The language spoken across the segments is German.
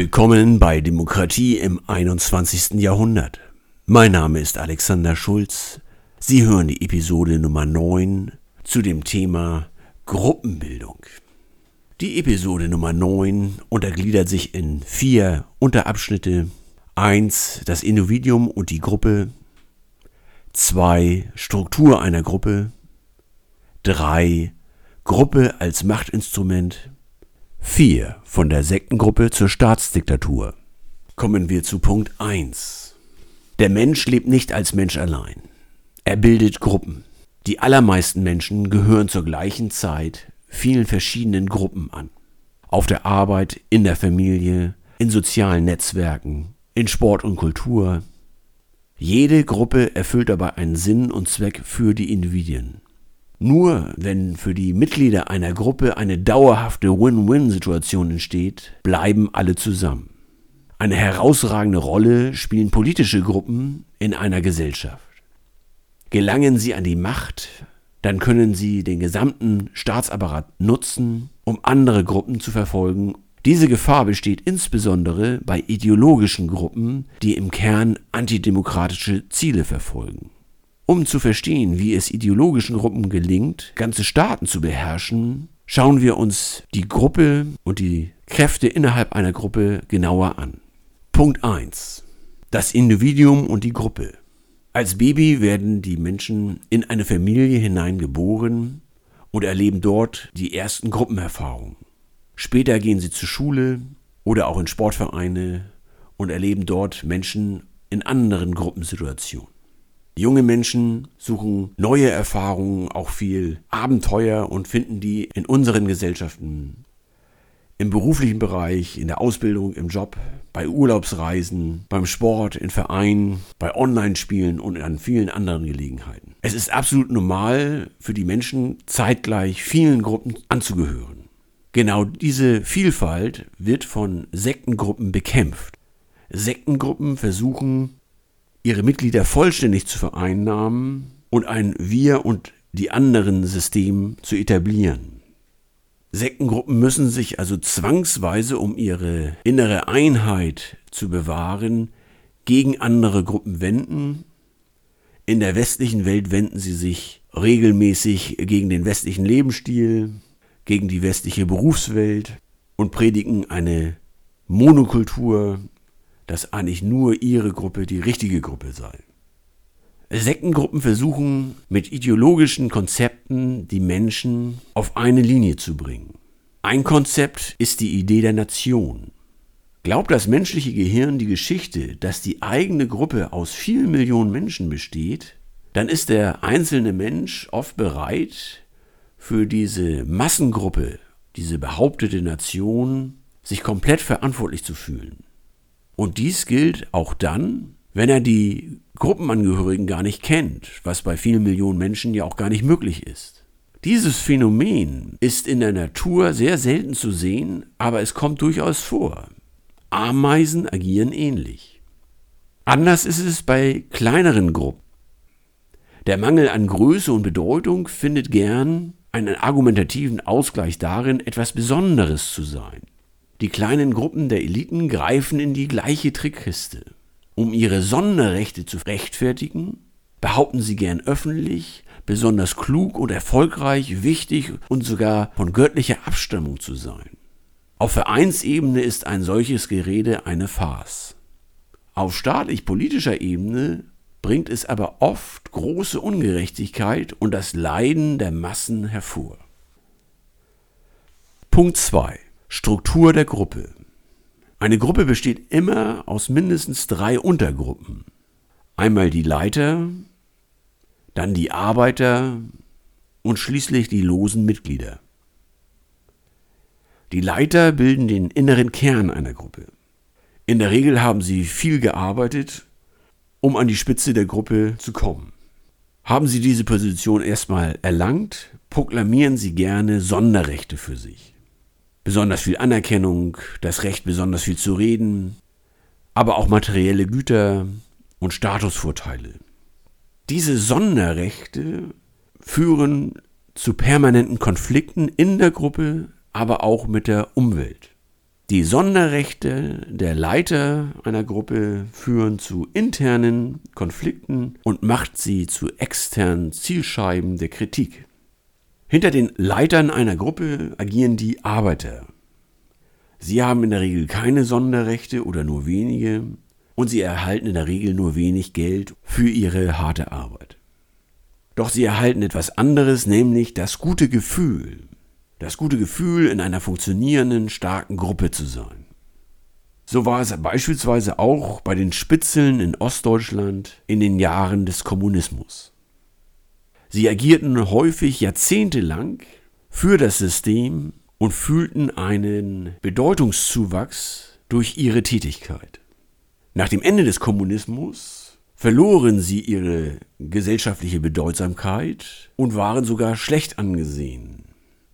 Willkommen bei Demokratie im 21. Jahrhundert. Mein Name ist Alexander Schulz. Sie hören die Episode Nummer 9 zu dem Thema Gruppenbildung. Die Episode Nummer 9 untergliedert sich in vier Unterabschnitte. 1. Das Individuum und die Gruppe. 2. Struktur einer Gruppe. 3. Gruppe als Machtinstrument. 4. Von der Sektengruppe zur Staatsdiktatur. Kommen wir zu Punkt 1. Der Mensch lebt nicht als Mensch allein. Er bildet Gruppen. Die allermeisten Menschen gehören zur gleichen Zeit vielen verschiedenen Gruppen an. Auf der Arbeit, in der Familie, in sozialen Netzwerken, in Sport und Kultur. Jede Gruppe erfüllt dabei einen Sinn und Zweck für die Individuen. Nur wenn für die Mitglieder einer Gruppe eine dauerhafte Win-Win-Situation entsteht, bleiben alle zusammen. Eine herausragende Rolle spielen politische Gruppen in einer Gesellschaft. Gelangen sie an die Macht, dann können sie den gesamten Staatsapparat nutzen, um andere Gruppen zu verfolgen. Diese Gefahr besteht insbesondere bei ideologischen Gruppen, die im Kern antidemokratische Ziele verfolgen. Um zu verstehen, wie es ideologischen Gruppen gelingt, ganze Staaten zu beherrschen, schauen wir uns die Gruppe und die Kräfte innerhalb einer Gruppe genauer an. Punkt 1. Das Individuum und die Gruppe. Als Baby werden die Menschen in eine Familie hineingeboren und erleben dort die ersten Gruppenerfahrungen. Später gehen sie zur Schule oder auch in Sportvereine und erleben dort Menschen in anderen Gruppensituationen. Junge Menschen suchen neue Erfahrungen, auch viel Abenteuer und finden die in unseren Gesellschaften. Im beruflichen Bereich, in der Ausbildung, im Job, bei Urlaubsreisen, beim Sport, in Vereinen, bei Online-Spielen und an vielen anderen Gelegenheiten. Es ist absolut normal für die Menschen, zeitgleich vielen Gruppen anzugehören. Genau diese Vielfalt wird von Sektengruppen bekämpft. Sektengruppen versuchen, ihre Mitglieder vollständig zu vereinnahmen und ein Wir und die anderen System zu etablieren. Sektengruppen müssen sich also zwangsweise, um ihre innere Einheit zu bewahren, gegen andere Gruppen wenden. In der westlichen Welt wenden sie sich regelmäßig gegen den westlichen Lebensstil, gegen die westliche Berufswelt und predigen eine Monokultur, dass eigentlich nur ihre Gruppe die richtige Gruppe sei. Sektengruppen versuchen mit ideologischen Konzepten die Menschen auf eine Linie zu bringen. Ein Konzept ist die Idee der Nation. Glaubt das menschliche Gehirn die Geschichte, dass die eigene Gruppe aus vielen Millionen Menschen besteht, dann ist der einzelne Mensch oft bereit, für diese Massengruppe, diese behauptete Nation, sich komplett verantwortlich zu fühlen. Und dies gilt auch dann, wenn er die Gruppenangehörigen gar nicht kennt, was bei vielen Millionen Menschen ja auch gar nicht möglich ist. Dieses Phänomen ist in der Natur sehr selten zu sehen, aber es kommt durchaus vor. Ameisen agieren ähnlich. Anders ist es bei kleineren Gruppen. Der Mangel an Größe und Bedeutung findet gern einen argumentativen Ausgleich darin, etwas Besonderes zu sein. Die kleinen Gruppen der Eliten greifen in die gleiche Trickkiste. Um ihre Sonderrechte zu rechtfertigen, behaupten sie gern öffentlich, besonders klug und erfolgreich, wichtig und sogar von göttlicher Abstammung zu sein. Auf Vereinsebene ist ein solches Gerede eine Farce. Auf staatlich-politischer Ebene bringt es aber oft große Ungerechtigkeit und das Leiden der Massen hervor. Punkt 2. Struktur der Gruppe. Eine Gruppe besteht immer aus mindestens drei Untergruppen. Einmal die Leiter, dann die Arbeiter und schließlich die losen Mitglieder. Die Leiter bilden den inneren Kern einer Gruppe. In der Regel haben sie viel gearbeitet, um an die Spitze der Gruppe zu kommen. Haben sie diese Position erstmal erlangt, proklamieren sie gerne Sonderrechte für sich besonders viel Anerkennung, das Recht, besonders viel zu reden, aber auch materielle Güter und Statusvorteile. Diese Sonderrechte führen zu permanenten Konflikten in der Gruppe, aber auch mit der Umwelt. Die Sonderrechte der Leiter einer Gruppe führen zu internen Konflikten und macht sie zu externen Zielscheiben der Kritik. Hinter den Leitern einer Gruppe agieren die Arbeiter. Sie haben in der Regel keine Sonderrechte oder nur wenige und sie erhalten in der Regel nur wenig Geld für ihre harte Arbeit. Doch sie erhalten etwas anderes, nämlich das gute Gefühl, das gute Gefühl, in einer funktionierenden, starken Gruppe zu sein. So war es beispielsweise auch bei den Spitzeln in Ostdeutschland in den Jahren des Kommunismus. Sie agierten häufig jahrzehntelang für das System und fühlten einen Bedeutungszuwachs durch ihre Tätigkeit. Nach dem Ende des Kommunismus verloren sie ihre gesellschaftliche Bedeutsamkeit und waren sogar schlecht angesehen.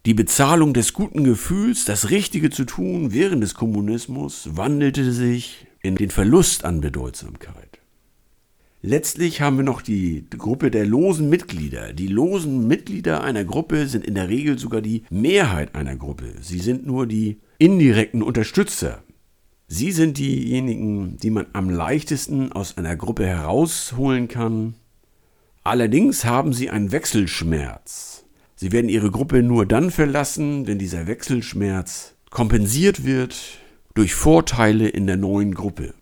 Die Bezahlung des guten Gefühls, das Richtige zu tun während des Kommunismus, wandelte sich in den Verlust an Bedeutsamkeit. Letztlich haben wir noch die Gruppe der losen Mitglieder. Die losen Mitglieder einer Gruppe sind in der Regel sogar die Mehrheit einer Gruppe. Sie sind nur die indirekten Unterstützer. Sie sind diejenigen, die man am leichtesten aus einer Gruppe herausholen kann. Allerdings haben sie einen Wechselschmerz. Sie werden ihre Gruppe nur dann verlassen, wenn dieser Wechselschmerz kompensiert wird durch Vorteile in der neuen Gruppe.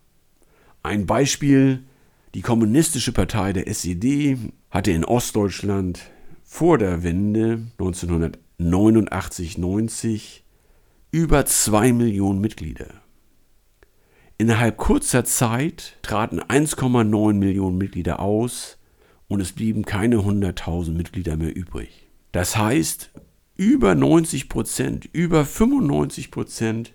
Ein Beispiel, die Kommunistische Partei der SED hatte in Ostdeutschland vor der Wende 1989-90 über zwei Millionen Mitglieder. Innerhalb kurzer Zeit traten 1,9 Millionen Mitglieder aus und es blieben keine 100.000 Mitglieder mehr übrig. Das heißt, über 90 Prozent, über 95 Prozent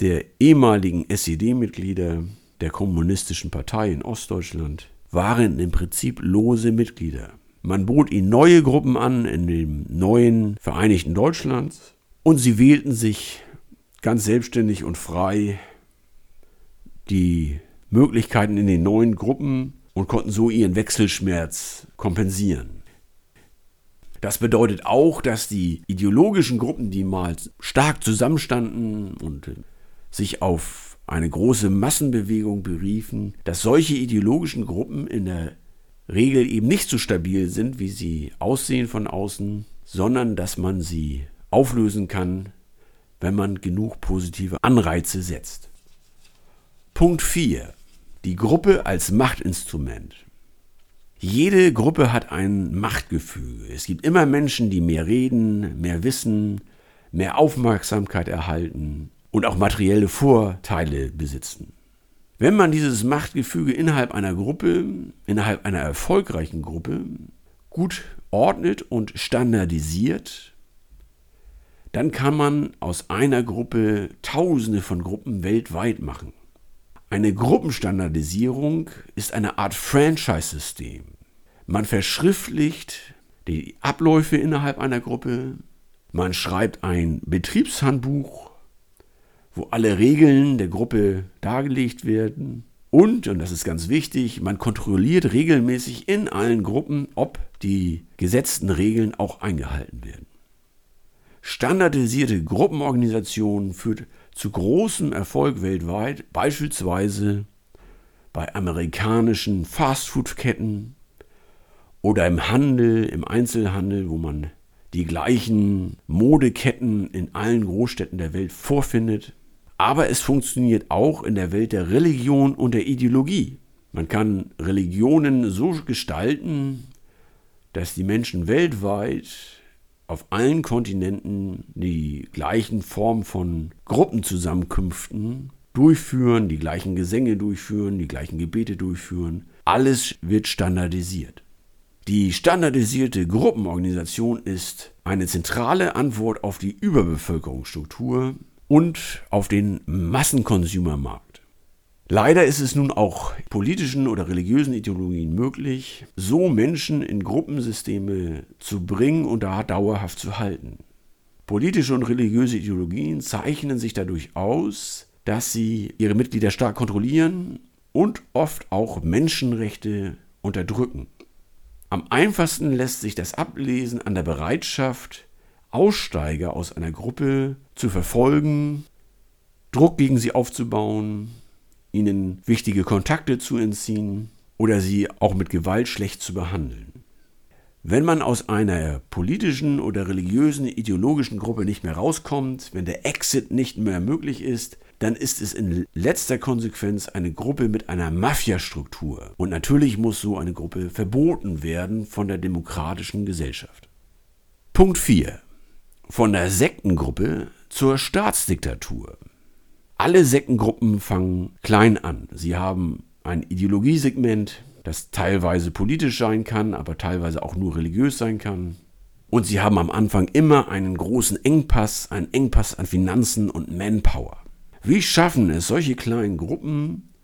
der ehemaligen SED-Mitglieder der Kommunistischen Partei in Ostdeutschland waren im Prinzip lose Mitglieder. Man bot ihnen neue Gruppen an in dem neuen Vereinigten Deutschlands und sie wählten sich ganz selbstständig und frei die Möglichkeiten in den neuen Gruppen und konnten so ihren Wechselschmerz kompensieren. Das bedeutet auch, dass die ideologischen Gruppen, die mal stark zusammenstanden und sich auf eine große Massenbewegung beriefen, dass solche ideologischen Gruppen in der Regel eben nicht so stabil sind, wie sie aussehen von außen, sondern dass man sie auflösen kann, wenn man genug positive Anreize setzt. Punkt 4. Die Gruppe als Machtinstrument. Jede Gruppe hat ein Machtgefüge. Es gibt immer Menschen, die mehr reden, mehr wissen, mehr Aufmerksamkeit erhalten und auch materielle Vorteile besitzen. Wenn man dieses Machtgefüge innerhalb einer Gruppe, innerhalb einer erfolgreichen Gruppe gut ordnet und standardisiert, dann kann man aus einer Gruppe Tausende von Gruppen weltweit machen. Eine Gruppenstandardisierung ist eine Art Franchise-System. Man verschriftlicht die Abläufe innerhalb einer Gruppe. Man schreibt ein Betriebshandbuch, wo alle Regeln der Gruppe dargelegt werden. Und, und das ist ganz wichtig, man kontrolliert regelmäßig in allen Gruppen, ob die gesetzten Regeln auch eingehalten werden. Standardisierte Gruppenorganisation führt zu großem Erfolg weltweit, beispielsweise bei amerikanischen Fastfood-Ketten oder im Handel, im Einzelhandel, wo man die gleichen Modeketten in allen Großstädten der Welt vorfindet. Aber es funktioniert auch in der Welt der Religion und der Ideologie. Man kann Religionen so gestalten, dass die Menschen weltweit auf allen Kontinenten die gleichen Formen von Gruppenzusammenkünften durchführen, die gleichen Gesänge durchführen, die gleichen Gebete durchführen. Alles wird standardisiert. Die standardisierte Gruppenorganisation ist eine zentrale Antwort auf die Überbevölkerungsstruktur und auf den Massenkonsumermarkt. Leider ist es nun auch politischen oder religiösen Ideologien möglich, so Menschen in Gruppensysteme zu bringen und da dauerhaft zu halten. Politische und religiöse Ideologien zeichnen sich dadurch aus, dass sie ihre Mitglieder stark kontrollieren und oft auch Menschenrechte unterdrücken. Am einfachsten lässt sich das ablesen an der Bereitschaft, Aussteiger aus einer Gruppe zu verfolgen, Druck gegen sie aufzubauen, ihnen wichtige Kontakte zu entziehen oder sie auch mit Gewalt schlecht zu behandeln. Wenn man aus einer politischen oder religiösen, ideologischen Gruppe nicht mehr rauskommt, wenn der Exit nicht mehr möglich ist, dann ist es in letzter Konsequenz eine Gruppe mit einer Mafia-Struktur. Und natürlich muss so eine Gruppe verboten werden von der demokratischen Gesellschaft. Punkt 4. Von der Sektengruppe zur Staatsdiktatur. Alle Sektengruppen fangen klein an. Sie haben ein Ideologiesegment, das teilweise politisch sein kann, aber teilweise auch nur religiös sein kann. Und sie haben am Anfang immer einen großen Engpass, einen Engpass an Finanzen und Manpower. Wie schaffen es solche kleinen Gruppen,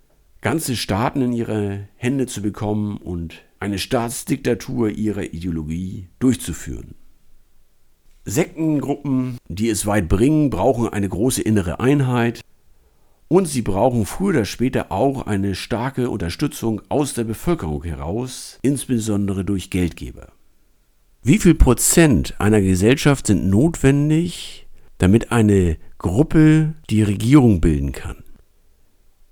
ganze Staaten in ihre Hände zu bekommen und eine Staatsdiktatur ihrer Ideologie durchzuführen? Sektengruppen, die es weit bringen, brauchen eine große innere Einheit, und sie brauchen früher oder später auch eine starke Unterstützung aus der Bevölkerung heraus, insbesondere durch Geldgeber. Wie viel Prozent einer Gesellschaft sind notwendig, damit eine Gruppe die Regierung bilden kann?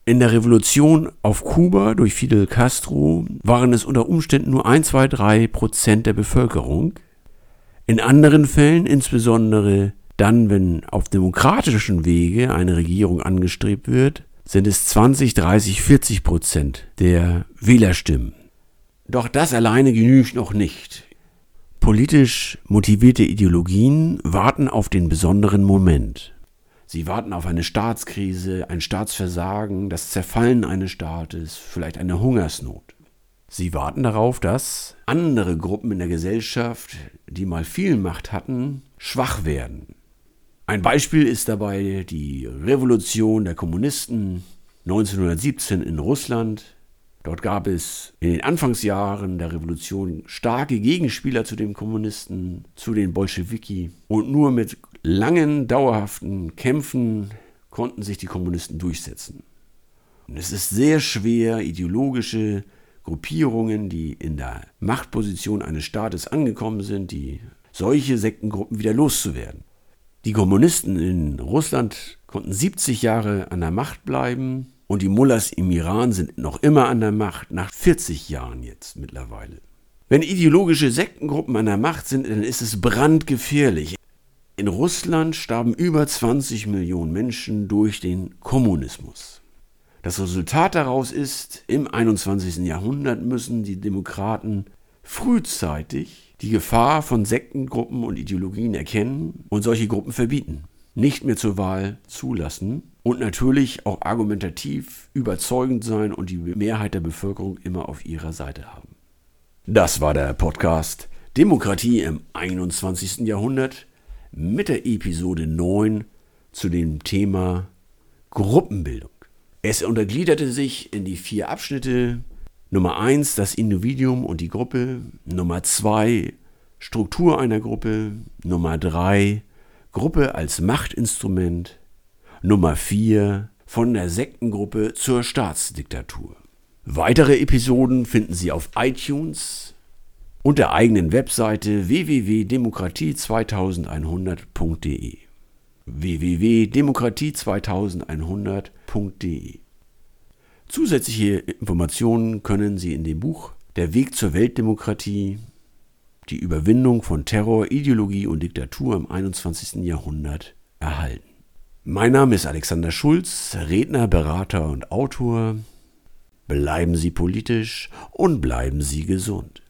In der Revolution auf Kuba durch Fidel Castro waren es unter Umständen nur 1, 2, 3 Prozent der Bevölkerung. In anderen Fällen, insbesondere dann, wenn auf demokratischen Wege eine Regierung angestrebt wird, sind es 20, 30, 40 Prozent der Wählerstimmen. Doch das alleine genügt noch nicht. Politisch motivierte Ideologien warten auf den besonderen Moment. Sie warten auf eine Staatskrise, ein Staatsversagen, das Zerfallen eines Staates, vielleicht eine Hungersnot. Sie warten darauf, dass andere Gruppen in der Gesellschaft, die mal viel Macht hatten, schwach werden, ein Beispiel ist dabei die Revolution der Kommunisten 1917 in Russland. Dort gab es in den Anfangsjahren der Revolution starke Gegenspieler zu den Kommunisten, zu den Bolschewiki. Und nur mit langen, dauerhaften Kämpfen konnten sich die Kommunisten durchsetzen. Und es ist sehr schwer, ideologische Gruppierungen, die in der Machtposition eines Staates angekommen sind, die solche Sektengruppen wieder loszuwerden. Die Kommunisten in Russland konnten 70 Jahre an der Macht bleiben und die Mullahs im Iran sind noch immer an der Macht, nach 40 Jahren jetzt mittlerweile. Wenn ideologische Sektengruppen an der Macht sind, dann ist es brandgefährlich. In Russland starben über 20 Millionen Menschen durch den Kommunismus. Das Resultat daraus ist, im 21. Jahrhundert müssen die Demokraten frühzeitig die Gefahr von Sektengruppen und Ideologien erkennen und solche Gruppen verbieten, nicht mehr zur Wahl zulassen und natürlich auch argumentativ überzeugend sein und die Mehrheit der Bevölkerung immer auf ihrer Seite haben. Das war der Podcast Demokratie im 21. Jahrhundert mit der Episode 9 zu dem Thema Gruppenbildung. Es untergliederte sich in die vier Abschnitte Nummer 1 das Individuum und die Gruppe. Nummer 2 Struktur einer Gruppe. Nummer 3 Gruppe als Machtinstrument. Nummer 4 von der Sektengruppe zur Staatsdiktatur. Weitere Episoden finden Sie auf iTunes und der eigenen Webseite www.demokratie2100.de www.demokratie2100.de Zusätzliche Informationen können Sie in dem Buch Der Weg zur Weltdemokratie, die Überwindung von Terror, Ideologie und Diktatur im 21. Jahrhundert erhalten. Mein Name ist Alexander Schulz, Redner, Berater und Autor. Bleiben Sie politisch und bleiben Sie gesund.